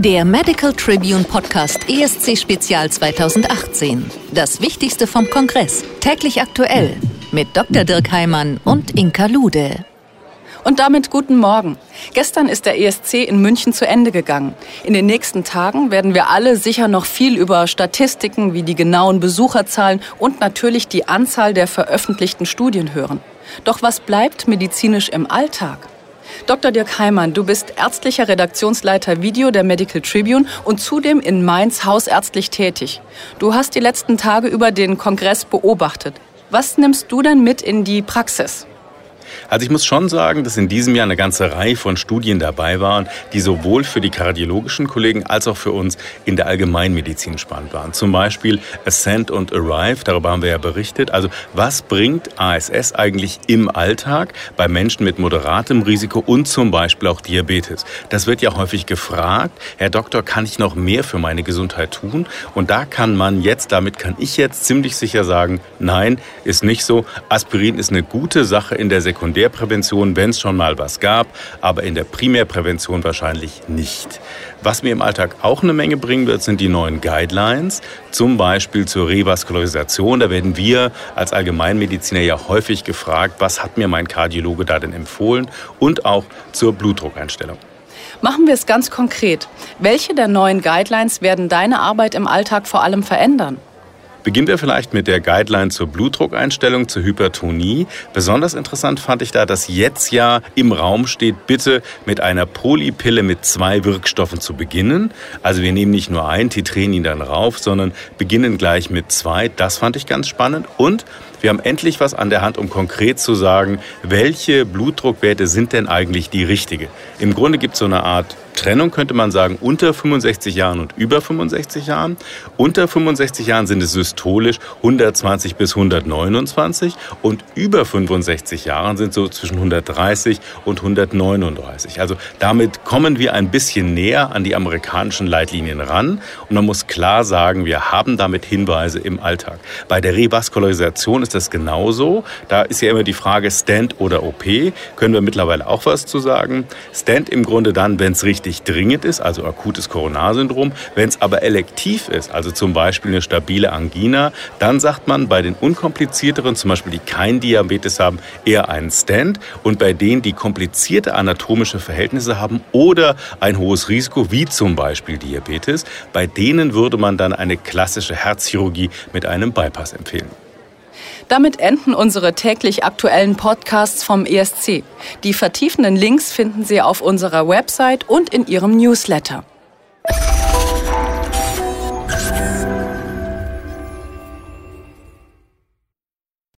Der Medical Tribune Podcast ESC Spezial 2018. Das Wichtigste vom Kongress. Täglich aktuell. Mit Dr. Dirk Heimann und Inka Lude. Und damit guten Morgen. Gestern ist der ESC in München zu Ende gegangen. In den nächsten Tagen werden wir alle sicher noch viel über Statistiken wie die genauen Besucherzahlen und natürlich die Anzahl der veröffentlichten Studien hören. Doch was bleibt medizinisch im Alltag? Dr. Dirk Heimann, du bist ärztlicher Redaktionsleiter Video der Medical Tribune und zudem in Mainz hausärztlich tätig. Du hast die letzten Tage über den Kongress beobachtet. Was nimmst du denn mit in die Praxis? Also ich muss schon sagen, dass in diesem Jahr eine ganze Reihe von Studien dabei waren, die sowohl für die kardiologischen Kollegen als auch für uns in der Allgemeinmedizin spannend waren. Zum Beispiel Ascent und Arrive, darüber haben wir ja berichtet. Also was bringt ASS eigentlich im Alltag bei Menschen mit moderatem Risiko und zum Beispiel auch Diabetes? Das wird ja häufig gefragt. Herr Doktor, kann ich noch mehr für meine Gesundheit tun? Und da kann man jetzt, damit kann ich jetzt ziemlich sicher sagen, nein, ist nicht so. Aspirin ist eine gute Sache in der Sekundär Sekundärprävention, wenn es schon mal was gab, aber in der Primärprävention wahrscheinlich nicht. Was mir im Alltag auch eine Menge bringen wird, sind die neuen Guidelines, zum Beispiel zur Revaskularisation. Da werden wir als Allgemeinmediziner ja häufig gefragt, was hat mir mein Kardiologe da denn empfohlen und auch zur Blutdruckeinstellung. Machen wir es ganz konkret. Welche der neuen Guidelines werden deine Arbeit im Alltag vor allem verändern? Beginnen wir vielleicht mit der Guideline zur Blutdruckeinstellung, zur Hypertonie. Besonders interessant fand ich da, dass jetzt ja im Raum steht, bitte mit einer Polypille mit zwei Wirkstoffen zu beginnen. Also wir nehmen nicht nur ein, titrieren ihn dann rauf, sondern beginnen gleich mit zwei. Das fand ich ganz spannend. Und wir haben endlich was an der Hand, um konkret zu sagen, welche Blutdruckwerte sind denn eigentlich die richtige. Im Grunde gibt es so eine Art Trennung, könnte man sagen, unter 65 Jahren und über 65 Jahren. Unter 65 Jahren sind es systolisch 120 bis 129 und über 65 Jahren sind so zwischen 130 und 139. Also damit kommen wir ein bisschen näher an die amerikanischen Leitlinien ran und man muss klar sagen, wir haben damit Hinweise im Alltag. Bei der Revaskularisation ist das genauso. Da ist ja immer die Frage Stand oder OP. Können wir mittlerweile auch was zu sagen? Stand im Grunde dann, wenn es richtig dringend ist, also akutes Coronarsyndrom. Wenn es aber elektiv ist, also zum Beispiel eine stabile Angina, dann sagt man bei den unkomplizierteren, zum Beispiel die kein Diabetes haben, eher einen Stand. Und bei denen, die komplizierte anatomische Verhältnisse haben oder ein hohes Risiko, wie zum Beispiel Diabetes, bei denen würde man dann eine klassische Herzchirurgie mit einem Bypass empfehlen. Damit enden unsere täglich aktuellen Podcasts vom ESC. Die vertiefenden Links finden Sie auf unserer Website und in Ihrem Newsletter.